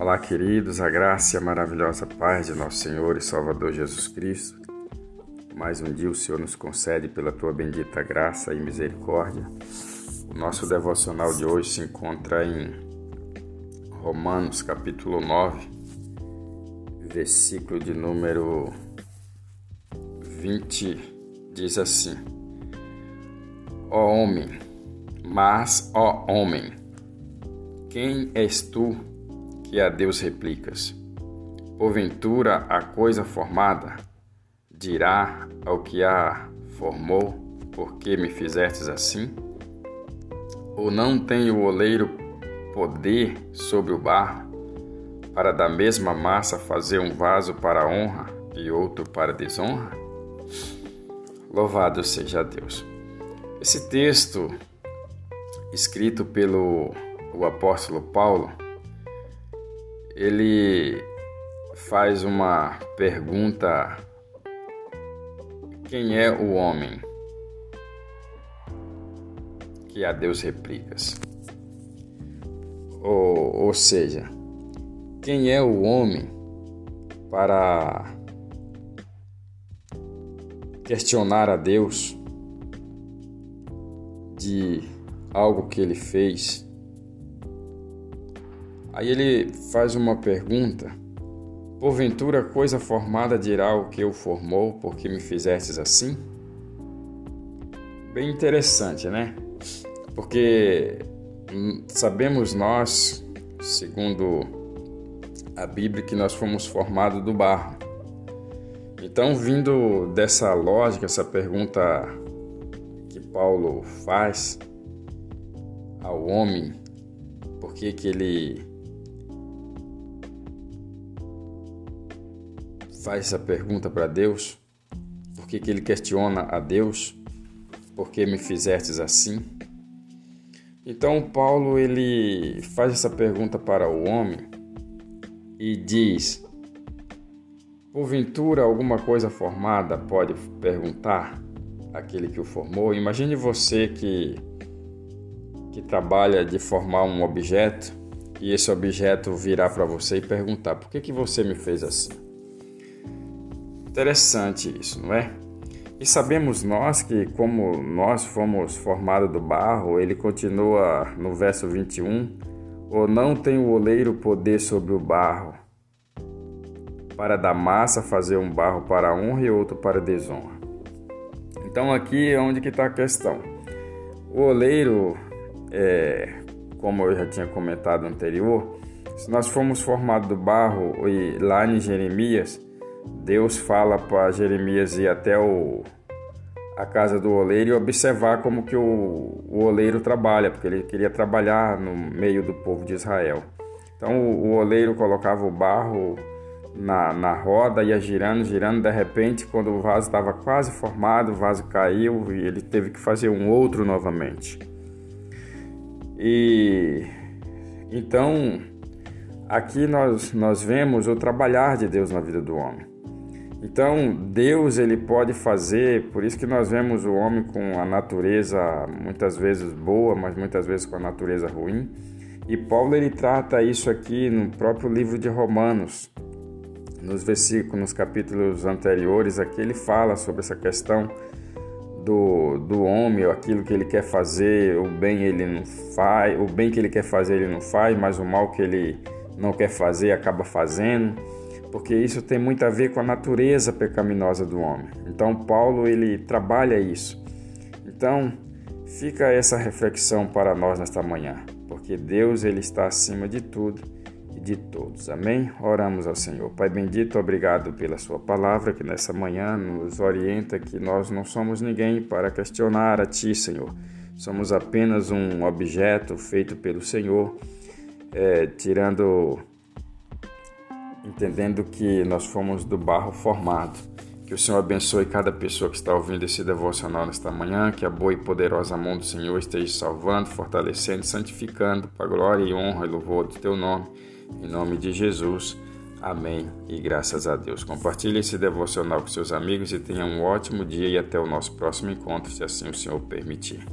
Olá, queridos, a graça e a maravilhosa paz de nosso Senhor e Salvador Jesus Cristo. Mais um dia o Senhor nos concede pela tua bendita graça e misericórdia. O nosso devocional de hoje se encontra em Romanos, capítulo 9, versículo de número 20, diz assim: Ó homem, mas ó homem, quem és tu? Que a Deus replicas. Porventura a coisa formada dirá ao que a formou, por que me fizestes assim? Ou não tem o oleiro poder sobre o barro, para da mesma massa fazer um vaso para honra e outro para desonra? Louvado seja Deus. Esse texto, escrito pelo o apóstolo Paulo, ele faz uma pergunta: quem é o homem que a Deus replicas? Ou, ou seja, quem é o homem para questionar a Deus de algo que ele fez Aí ele faz uma pergunta: Porventura coisa formada dirá o que o formou, porque me fizestes assim? Bem interessante, né? Porque hum, sabemos nós, segundo a Bíblia, que nós fomos formados do barro. Então, vindo dessa lógica, essa pergunta que Paulo faz ao homem, por que, que ele faz essa pergunta para Deus? Por que, que ele questiona a Deus? Por que me fizestes assim? Então Paulo ele faz essa pergunta para o homem e diz: Porventura alguma coisa formada pode perguntar aquele que o formou? Imagine você que que trabalha de formar um objeto e esse objeto virar para você e perguntar: Por que que você me fez assim? Interessante isso, não é? E sabemos nós que, como nós fomos formados do barro, ele continua no verso 21, ou não tem o oleiro poder sobre o barro, para da massa fazer um barro para honra e outro para desonra. Então aqui é onde que está a questão. O oleiro, é, como eu já tinha comentado anterior, se nós formos formados do barro, e lá em Jeremias, Deus fala para Jeremias ir até o, a casa do oleiro e observar como que o, o oleiro trabalha, porque ele queria trabalhar no meio do povo de Israel. Então o, o oleiro colocava o barro na, na roda, ia girando, girando, de repente, quando o vaso estava quase formado, o vaso caiu e ele teve que fazer um outro novamente. E então aqui nós, nós vemos o trabalhar de Deus na vida do homem. Então, Deus ele pode fazer, por isso que nós vemos o homem com a natureza muitas vezes boa, mas muitas vezes com a natureza ruim. E Paulo ele trata isso aqui no próprio livro de Romanos. Nos versículos, nos capítulos anteriores, aqui ele fala sobre essa questão do, do homem, aquilo que ele quer fazer, o bem ele não faz, o bem que ele quer fazer ele não faz, mas o mal que ele não quer fazer acaba fazendo porque isso tem muito a ver com a natureza pecaminosa do homem. Então Paulo ele trabalha isso. Então fica essa reflexão para nós nesta manhã, porque Deus ele está acima de tudo e de todos. Amém? Oramos ao Senhor. Pai bendito, obrigado pela sua palavra que nessa manhã nos orienta que nós não somos ninguém para questionar a ti, Senhor. Somos apenas um objeto feito pelo Senhor, é, tirando entendendo que nós fomos do barro formado. Que o Senhor abençoe cada pessoa que está ouvindo esse devocional nesta manhã, que a boa e poderosa mão do Senhor esteja salvando, fortalecendo, santificando, para glória e honra e louvor do teu nome. Em nome de Jesus. Amém e graças a Deus. Compartilhe esse devocional com seus amigos e tenha um ótimo dia e até o nosso próximo encontro, se assim o Senhor permitir.